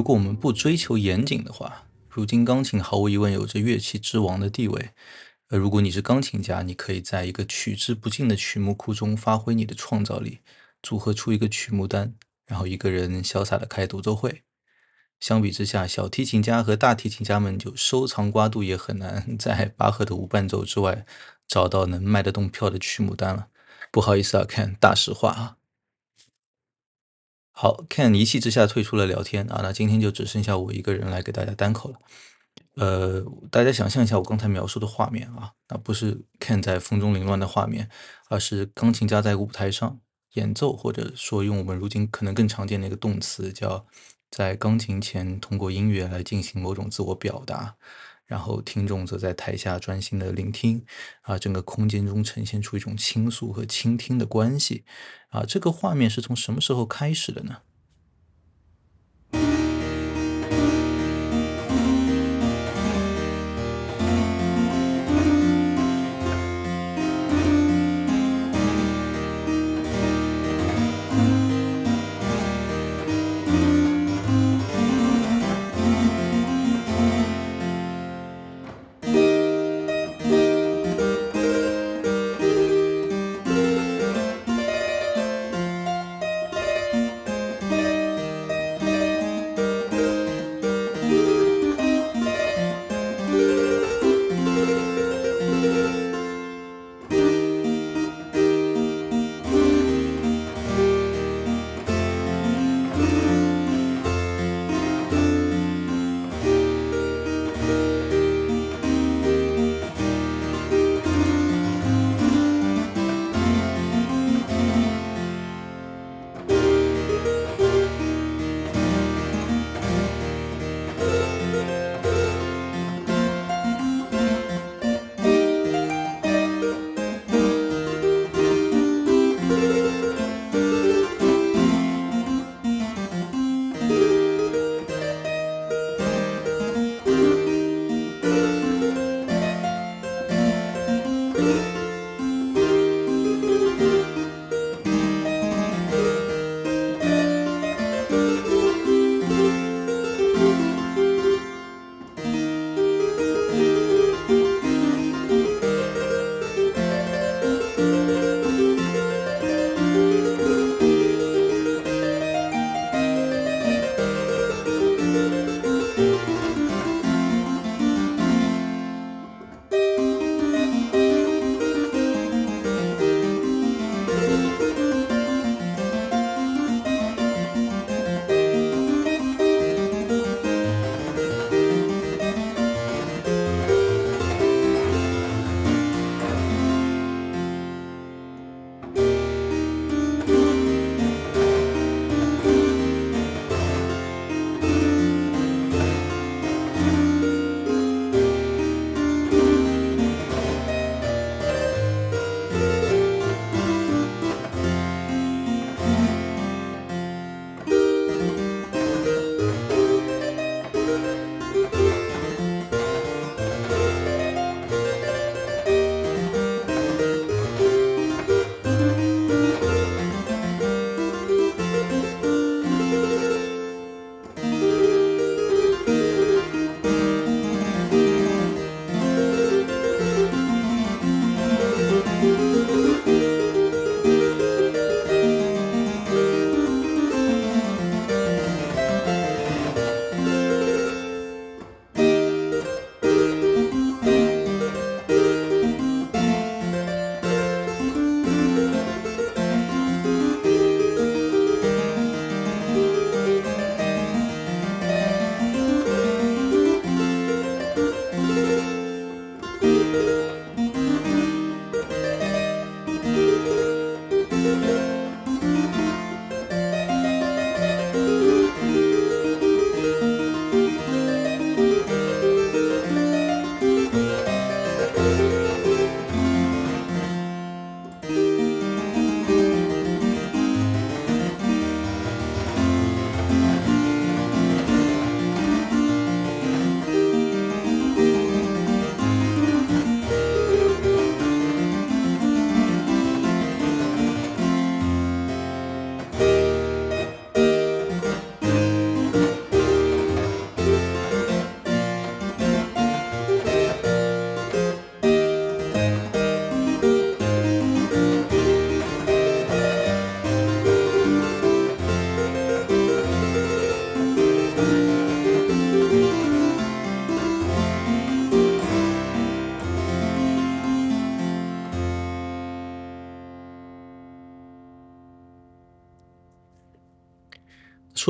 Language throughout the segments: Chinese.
如果我们不追求严谨的话，如今钢琴毫无疑问有着乐器之王的地位。呃，如果你是钢琴家，你可以在一个取之不尽的曲目库中发挥你的创造力，组合出一个曲目单，然后一个人潇洒的开独奏会。相比之下，小提琴家和大提琴家们就收藏瓜度也很难在巴赫的无伴奏之外找到能卖得动票的曲目单了。不好意思啊，看大实话啊。好，Ken 一气之下退出了聊天啊，那今天就只剩下我一个人来给大家单口了。呃，大家想象一下我刚才描述的画面啊，那不是 Ken 在风中凌乱的画面，而是钢琴家在舞台上演奏，或者说用我们如今可能更常见的一个动词，叫在钢琴前通过音乐来进行某种自我表达。然后听众则在台下专心的聆听，啊，整个空间中呈现出一种倾诉和倾听的关系，啊，这个画面是从什么时候开始的呢？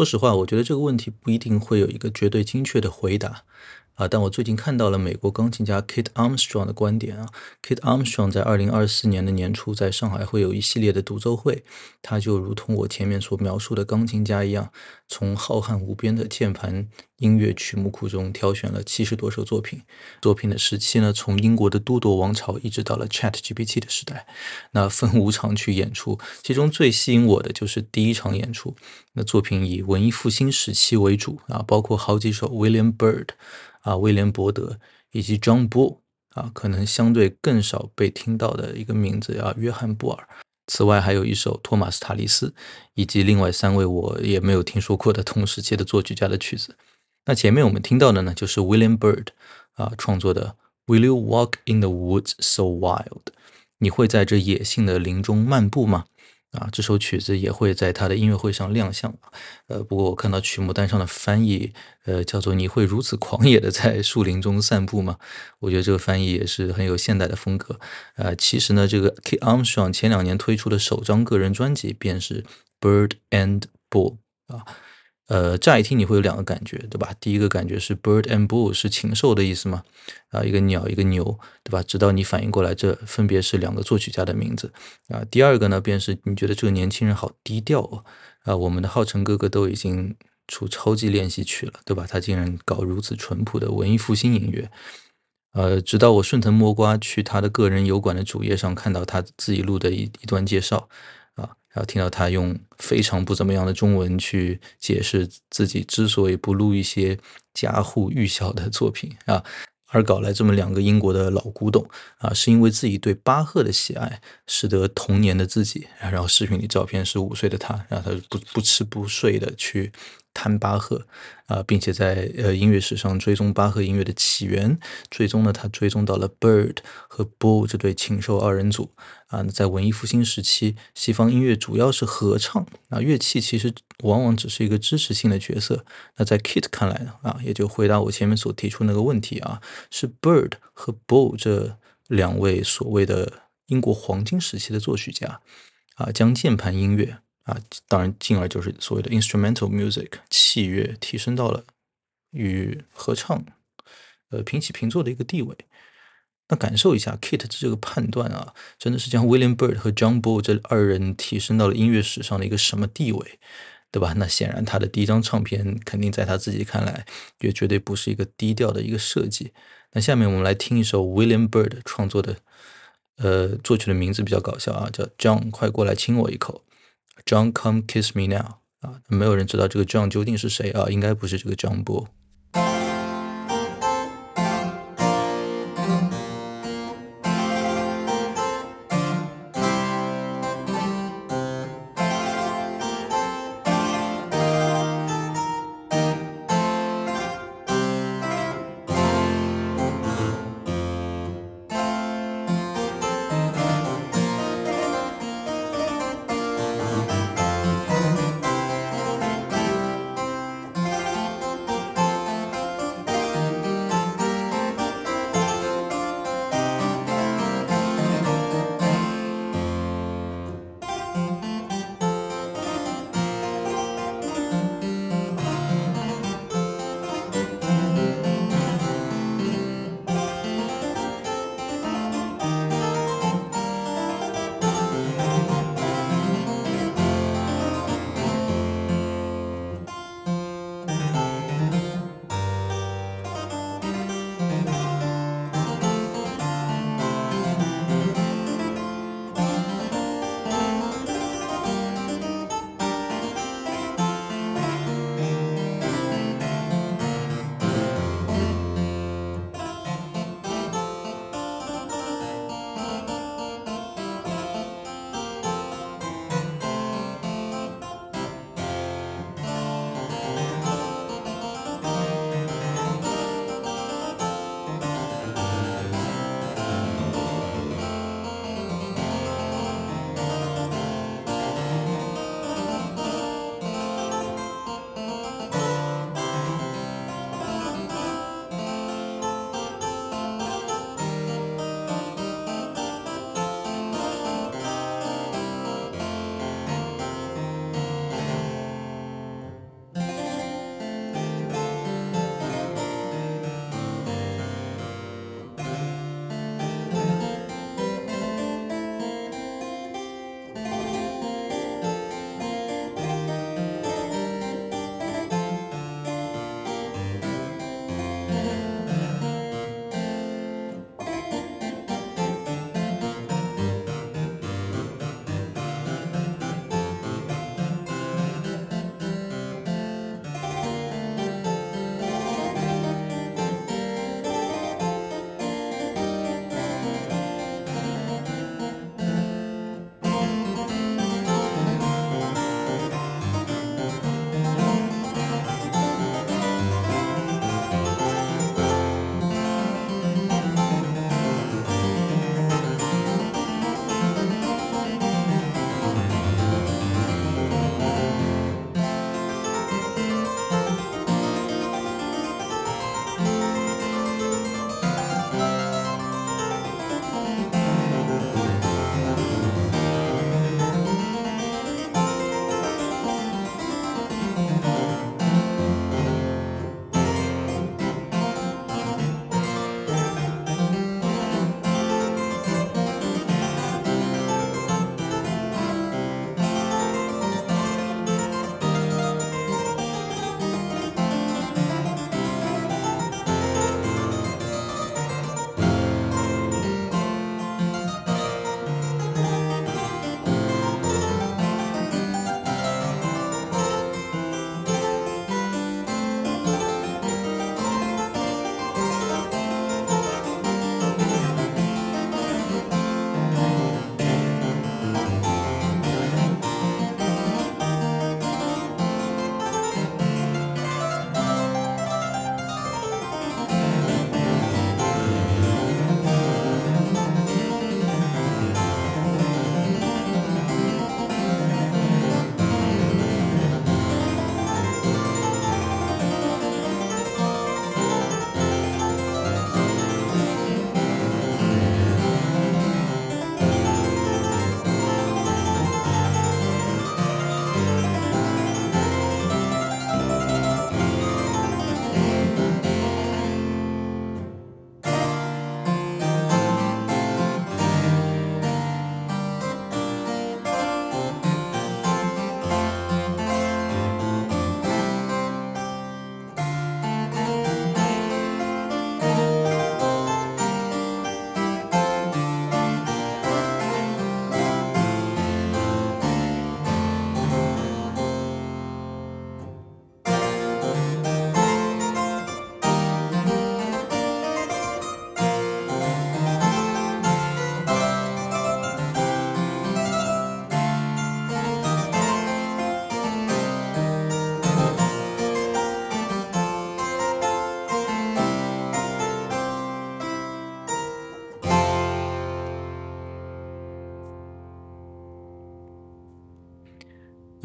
说实话，我觉得这个问题不一定会有一个绝对精确的回答。啊！但我最近看到了美国钢琴家 Kate Armstrong 的观点啊。Kate Armstrong 在二零二四年的年初在上海会有一系列的独奏会，他就如同我前面所描述的钢琴家一样，从浩瀚无边的键盘音乐曲目库中挑选了七十多首作品。作品的时期呢，从英国的都铎王朝一直到了 Chat GPT 的时代。那分五场去演出，其中最吸引我的就是第一场演出。那作品以文艺复兴时期为主啊，包括好几首 William Byrd。啊，威廉·伯德以及 John Bull 啊，可能相对更少被听到的一个名字啊，约翰·布尔。此外，还有一首托马斯·塔利斯，以及另外三位我也没有听说过的同时期的作曲家的曲子。那前面我们听到的呢，就是 William Byrd 啊创作的 Will you walk in the woods so wild？你会在这野性的林中漫步吗？啊，这首曲子也会在他的音乐会上亮相。呃，不过我看到曲目单上的翻译，呃，叫做“你会如此狂野的在树林中散步吗？”我觉得这个翻译也是很有现代的风格。呃，其实呢，这个 K Armstrong 前两年推出的首张个人专辑便是《Bird and Bull》啊。呃，乍一听你会有两个感觉，对吧？第一个感觉是 bird and bull 是禽兽的意思嘛？啊，一个鸟，一个牛，对吧？直到你反应过来，这分别是两个作曲家的名字啊。第二个呢，便是你觉得这个年轻人好低调哦。啊，我们的浩辰哥哥都已经出超级练习曲了，对吧？他竟然搞如此淳朴的文艺复兴音乐。呃，直到我顺藤摸瓜去他的个人油管的主页上看到他自己录的一一段介绍。然后听到他用非常不怎么样的中文去解释自己之所以不录一些家喻户晓的作品啊，而搞来这么两个英国的老古董啊，是因为自己对巴赫的喜爱，使得童年的自己，然后视频里照片是五岁的他，然后他不不吃不睡的去。弹巴赫啊，并且在呃音乐史上追踪巴赫音乐的起源，最终呢，他追踪到了 Bird 和 Bull 这对禽兽二人组啊。在文艺复兴时期，西方音乐主要是合唱啊，乐器其实往往只是一个支持性的角色。那在 Kit 看来呢啊，也就回答我前面所提出那个问题啊，是 Bird 和 Bull 这两位所谓的英国黄金时期的作曲家啊，将键盘音乐。啊，当然，进而就是所谓的 instrumental music 器乐提升到了与合唱呃平起平坐的一个地位。那感受一下 Kit 这个判断啊，真的是将 William Byrd 和 John Bull 这二人提升到了音乐史上的一个什么地位，对吧？那显然他的第一张唱片肯定在他自己看来也绝对不是一个低调的一个设计。那下面我们来听一首 William Byrd 创作的，呃，作曲的名字比较搞笑啊，叫 John，快过来亲我一口。John, come kiss me now 啊，没有人知道这个 John 究竟是谁啊，应该不是这个 John Bull。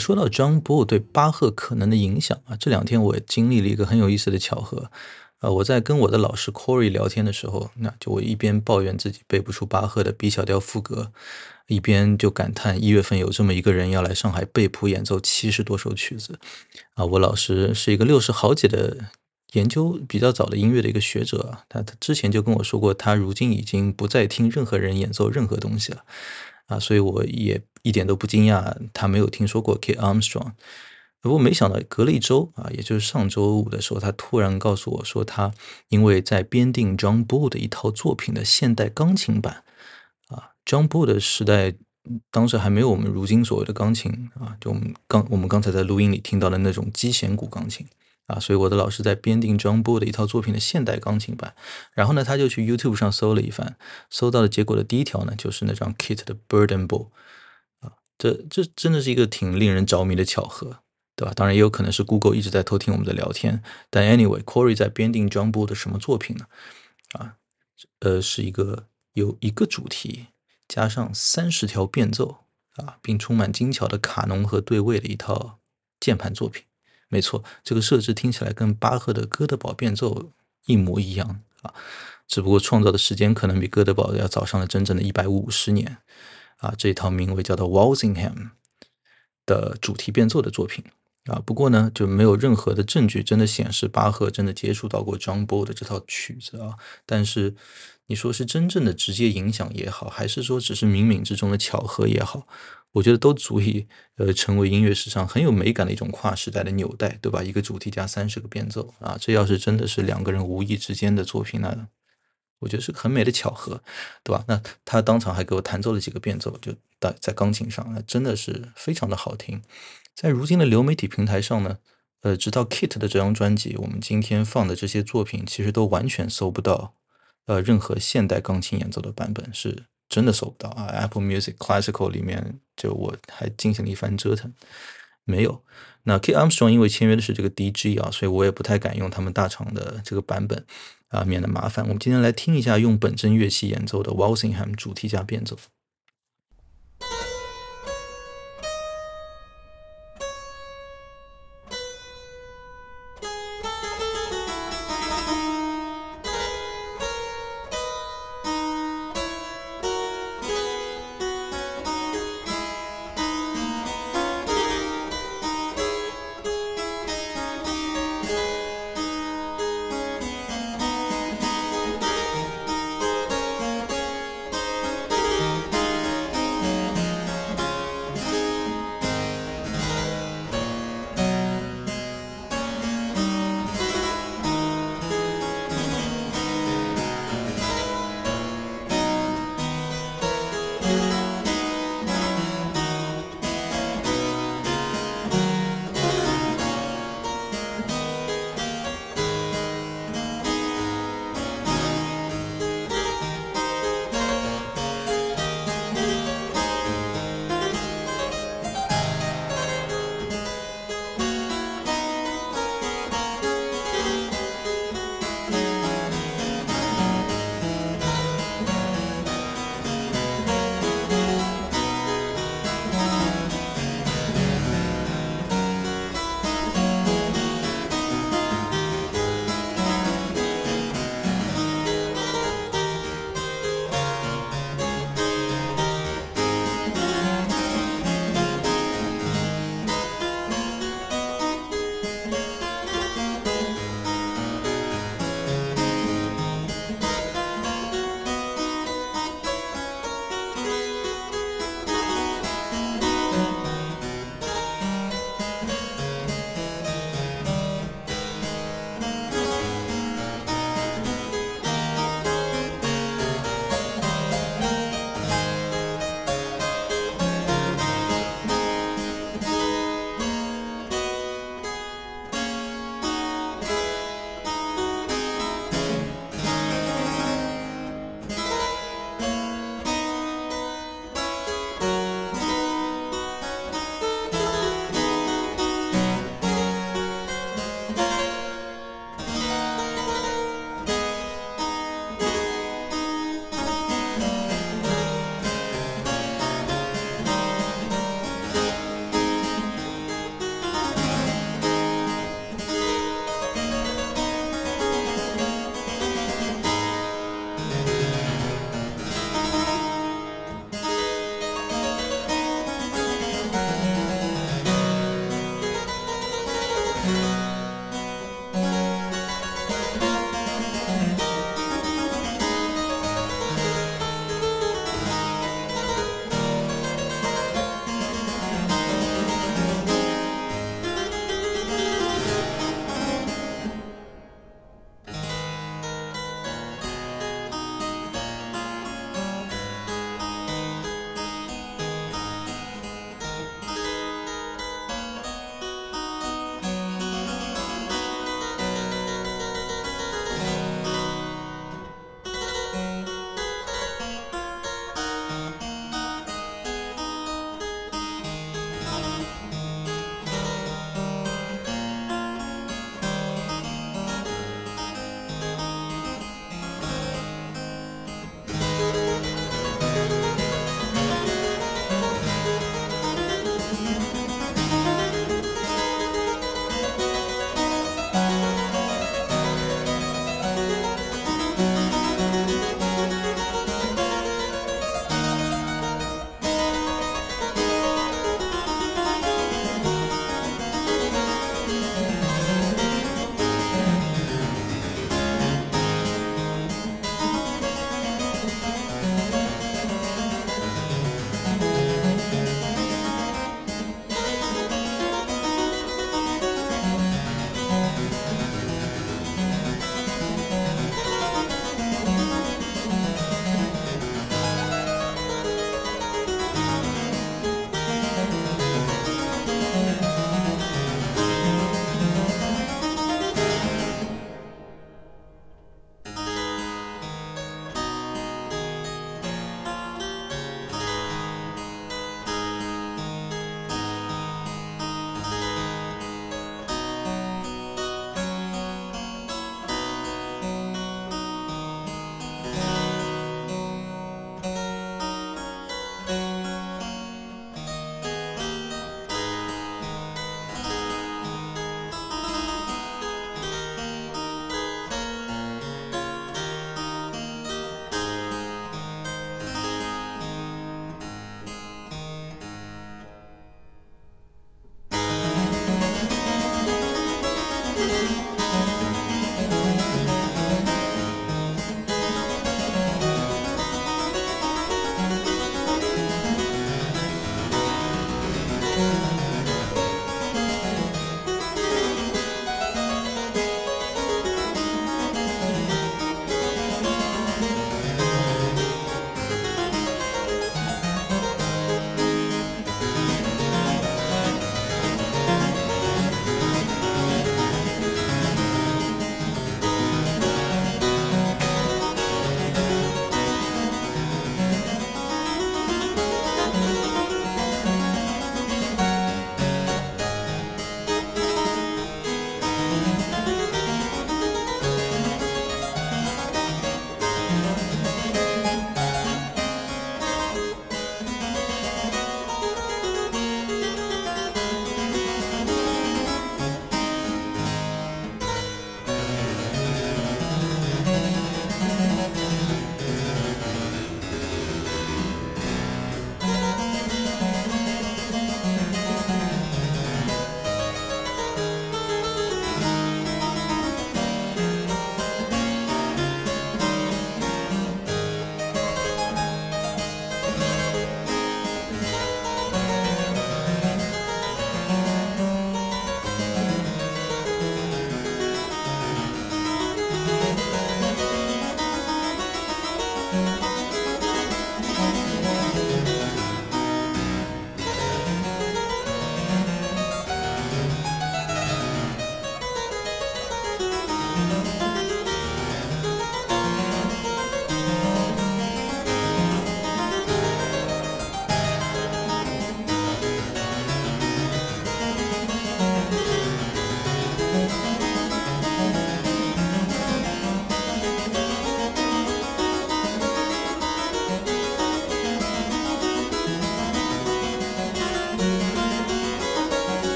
说到 John Bull 对巴赫可能的影响啊，这两天我经历了一个很有意思的巧合。呃，我在跟我的老师 Corey 聊天的时候，那就我一边抱怨自己背不出巴赫的 B 小调赋格，一边就感叹一月份有这么一个人要来上海背谱演奏七十多首曲子。啊，我老师是一个六十好几的研究比较早的音乐的一个学者啊，他他之前就跟我说过，他如今已经不再听任何人演奏任何东西了。啊，所以我也一点都不惊讶他没有听说过 K Armstrong。不过没想到隔了一周啊，也就是上周五的时候，他突然告诉我说，他因为在编定 John Bull 的一套作品的现代钢琴版啊，John Bull 的时代当时还没有我们如今所谓的钢琴啊，就我们刚我们刚才在录音里听到的那种击弦鼓钢琴啊，所以我的老师在编定 John Bull 的一套作品的现代钢琴版，然后呢，他就去 YouTube 上搜了一番，搜到的结果的第一条呢，就是那张 Kit 的 Burdenball，啊，这这真的是一个挺令人着迷的巧合。对吧？当然也有可能是 Google 一直在偷听我们的聊天。但 anyway，Corey 在编定 John Bull 的什么作品呢？啊，呃，是一个有一个主题加上三十条变奏啊，并充满精巧的卡农和对位的一套键盘作品。没错，这个设置听起来跟巴赫的哥德堡变奏一模一样啊，只不过创造的时间可能比哥德堡要早上了整整的一百五十年啊。这套名为叫做 Walsingham 的主题变奏的作品。啊，不过呢，就没有任何的证据真的显示巴赫真的接触到过 John b o 的这套曲子啊。但是你说是真正的直接影响也好，还是说只是冥冥之中的巧合也好，我觉得都足以呃成为音乐史上很有美感的一种跨时代的纽带，对吧？一个主题加三十个变奏啊，这要是真的是两个人无意之间的作品呢？我觉得是很美的巧合，对吧？那他当场还给我弹奏了几个变奏，就在在钢琴上，那真的是非常的好听。在如今的流媒体平台上呢，呃，直到 Kit 的这张专辑，我们今天放的这些作品，其实都完全搜不到，呃，任何现代钢琴演奏的版本，是真的搜不到啊。Apple Music Classical 里面，就我还进行了一番折腾，没有。那 Kit Armstrong 因为签约的是这个 DG 啊，所以我也不太敢用他们大厂的这个版本。啊，免得麻烦。我们今天来听一下用本真乐器演奏的 Walsingham 主题加变奏。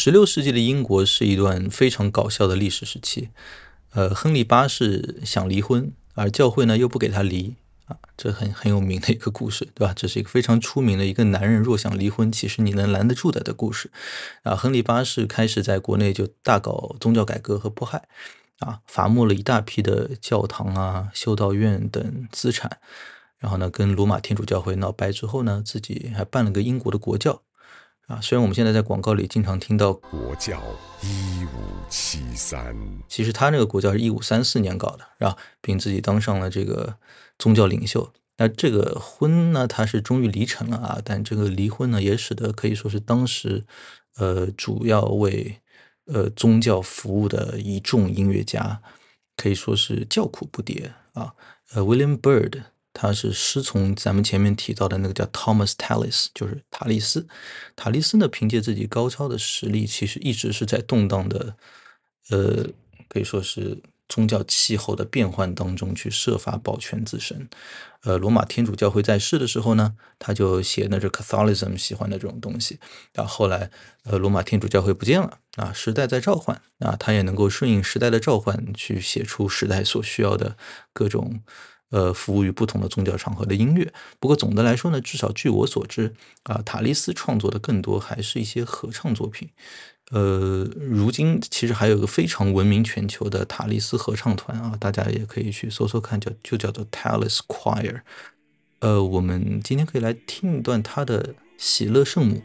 十六世纪的英国是一段非常搞笑的历史时期。呃，亨利八世想离婚，而教会呢又不给他离啊，这很很有名的一个故事，对吧？这是一个非常出名的一个男人若想离婚，其实你能拦得住的的故事。啊，亨利八世开始在国内就大搞宗教改革和迫害，啊，伐没了一大批的教堂啊、修道院等资产，然后呢，跟罗马天主教会闹掰之后呢，自己还办了个英国的国教。啊，虽然我们现在在广告里经常听到国教一五七三，其实他那个国教是一五三四年搞的，是吧？并自己当上了这个宗教领袖。那这个婚呢，他是终于离成了啊，但这个离婚呢，也使得可以说是当时，呃，主要为呃宗教服务的一众音乐家，可以说是叫苦不迭啊。呃，William Byrd。他是师从咱们前面提到的那个叫 Thomas Tallis，就是塔利斯。塔利斯呢，凭借自己高超的实力，其实一直是在动荡的，呃，可以说是宗教气候的变换当中去设法保全自身。呃，罗马天主教会在世的时候呢，他就写那这 Catholicism 喜欢的这种东西。然后后来，呃，罗马天主教会不见了啊，时代在召唤啊，他也能够顺应时代的召唤，去写出时代所需要的各种。呃，服务于不同的宗教场合的音乐。不过总的来说呢，至少据我所知，啊，塔利斯创作的更多还是一些合唱作品。呃，如今其实还有个非常闻名全球的塔利斯合唱团啊，大家也可以去搜搜看，叫就叫做 Tallis Choir。呃，我们今天可以来听一段他的《喜乐圣母》。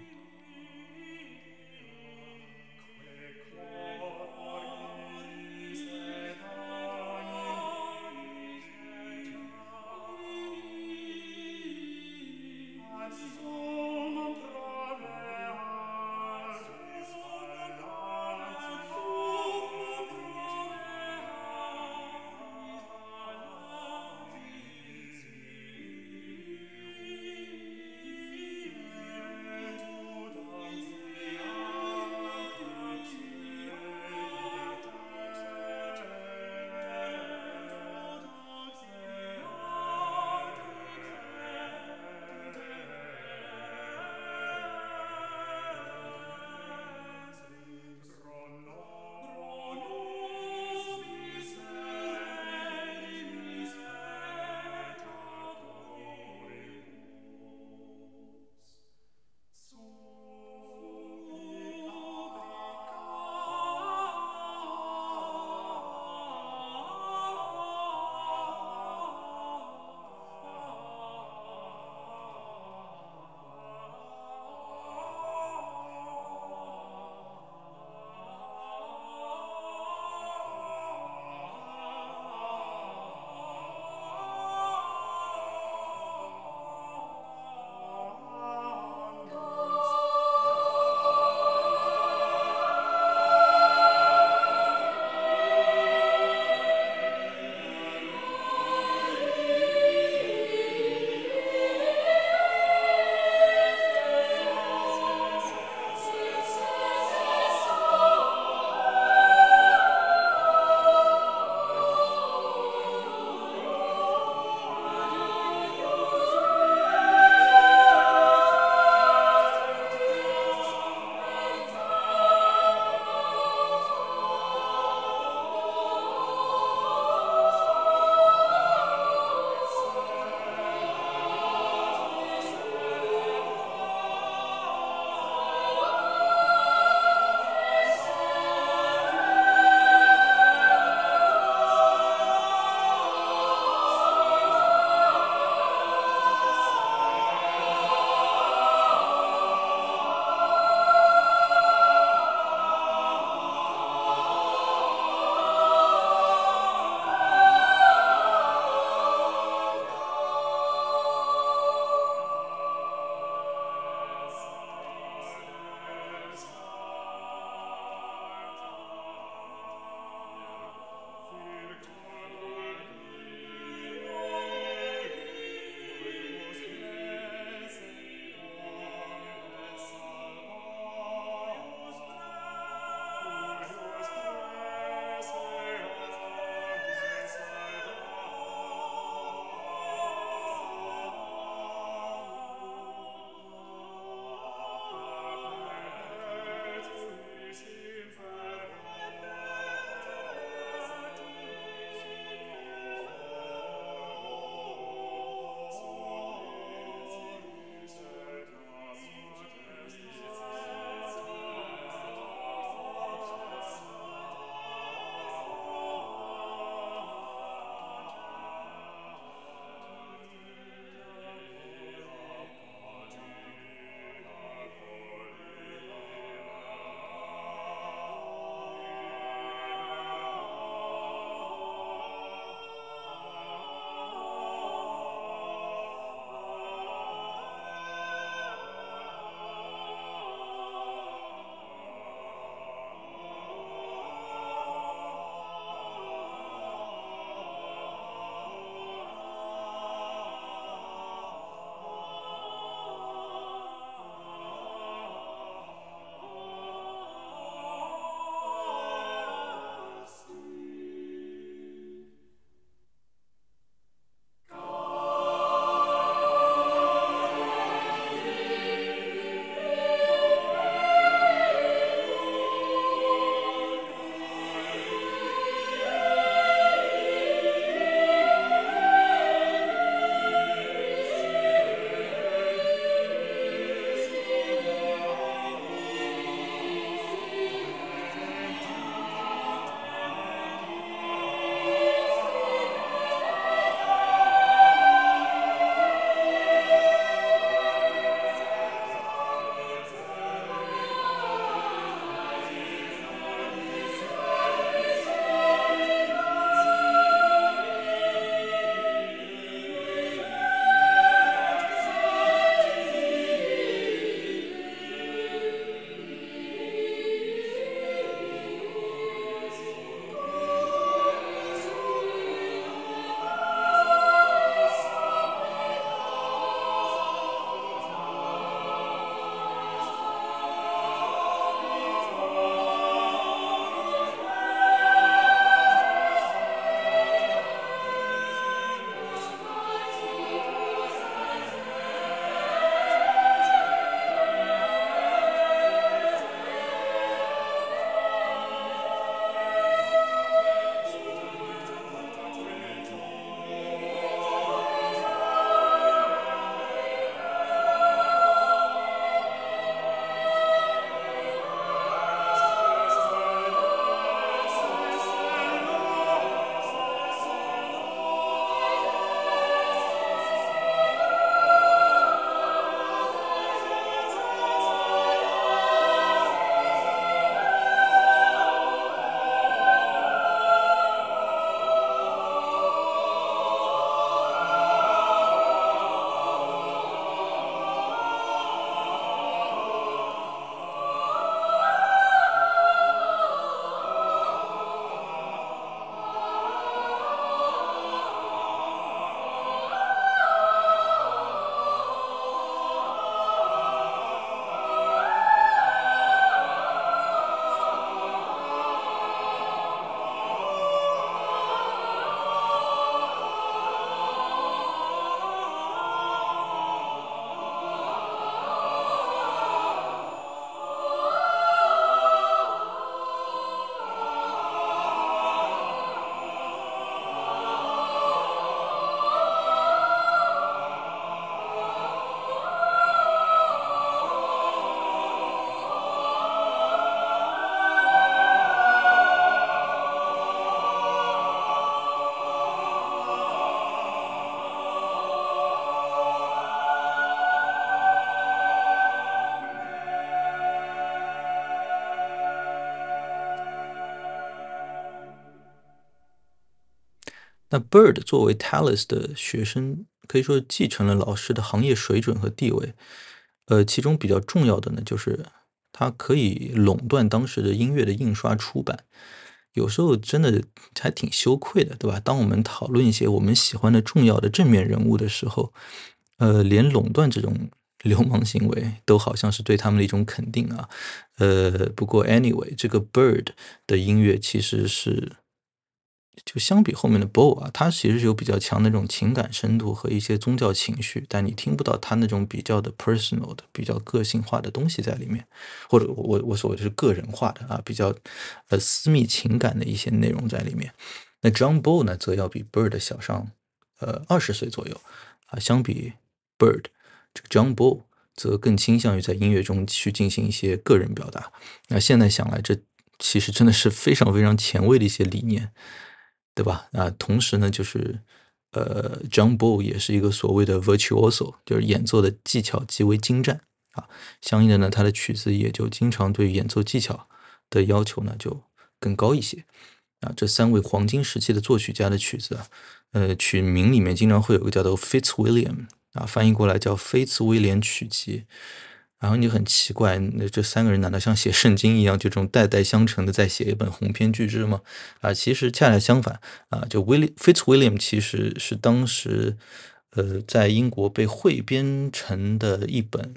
那 Bird 作为 Tallis 的学生，可以说继承了老师的行业水准和地位。呃，其中比较重要的呢，就是它可以垄断当时的音乐的印刷出版。有时候真的还挺羞愧的，对吧？当我们讨论一些我们喜欢的重要的正面人物的时候，呃，连垄断这种 流氓行为都好像是对他们的一种肯定啊。呃，不过 anyway，这个 Bird 的音乐其实是。就相比后面的 Bo 啊，它其实有比较强的那种情感深度和一些宗教情绪，但你听不到它那种比较的 personal 的、比较个性化的东西在里面，或者我我所谓的是个人化的啊，比较呃私密情感的一些内容在里面。那 John Bo 呢，则要比 Bird 小上呃二十岁左右啊，相比 Bird，这个 John Bo 则更倾向于在音乐中去进行一些个人表达。那现在想来，这其实真的是非常非常前卫的一些理念。对吧？啊，同时呢，就是呃，John Bull 也是一个所谓的 virtuoso，就是演奏的技巧极为精湛啊。相应的呢，他的曲子也就经常对演奏技巧的要求呢就更高一些啊。这三位黄金时期的作曲家的曲子啊，呃，曲名里面经常会有个叫做 Fitzwilliam 啊，翻译过来叫菲茨威廉曲集。然后你很奇怪，那这三个人难道像写圣经一样，就这种代代相承的在写一本鸿篇巨制吗？啊，其实恰恰相反啊，就 William Fitzwilliam 其实是当时呃在英国被汇编成的一本，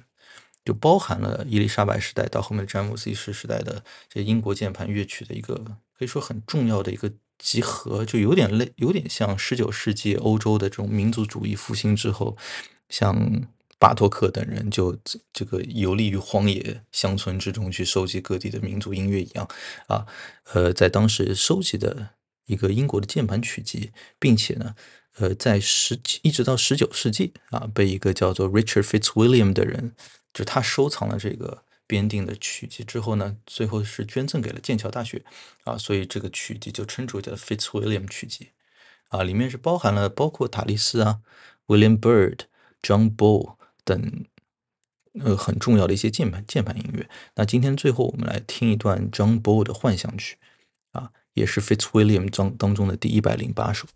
就包含了伊丽莎白时代到后面詹姆斯一世时代的这英国键盘乐曲的一个可以说很重要的一个集合，就有点类有点像十九世纪欧洲的这种民族主义复兴之后，像。巴托克等人就这个游历于荒野乡村之中去收集各地的民族音乐一样啊，呃，在当时收集的一个英国的键盘曲集，并且呢，呃，在十一直到十九世纪啊，被一个叫做 Richard Fitzwilliam 的人，就他收藏了这个编定的曲集之后呢，最后是捐赠给了剑桥大学啊，所以这个曲集就称之为叫 Fitzwilliam 曲集啊，里面是包含了包括塔利斯啊，William Byrd、John Bull。等，呃，很重要的一些键盘键盘音乐。那今天最后我们来听一段 John Bow 的幻想曲，啊，也是 Fitzwilliam 当当中的第一百零八首。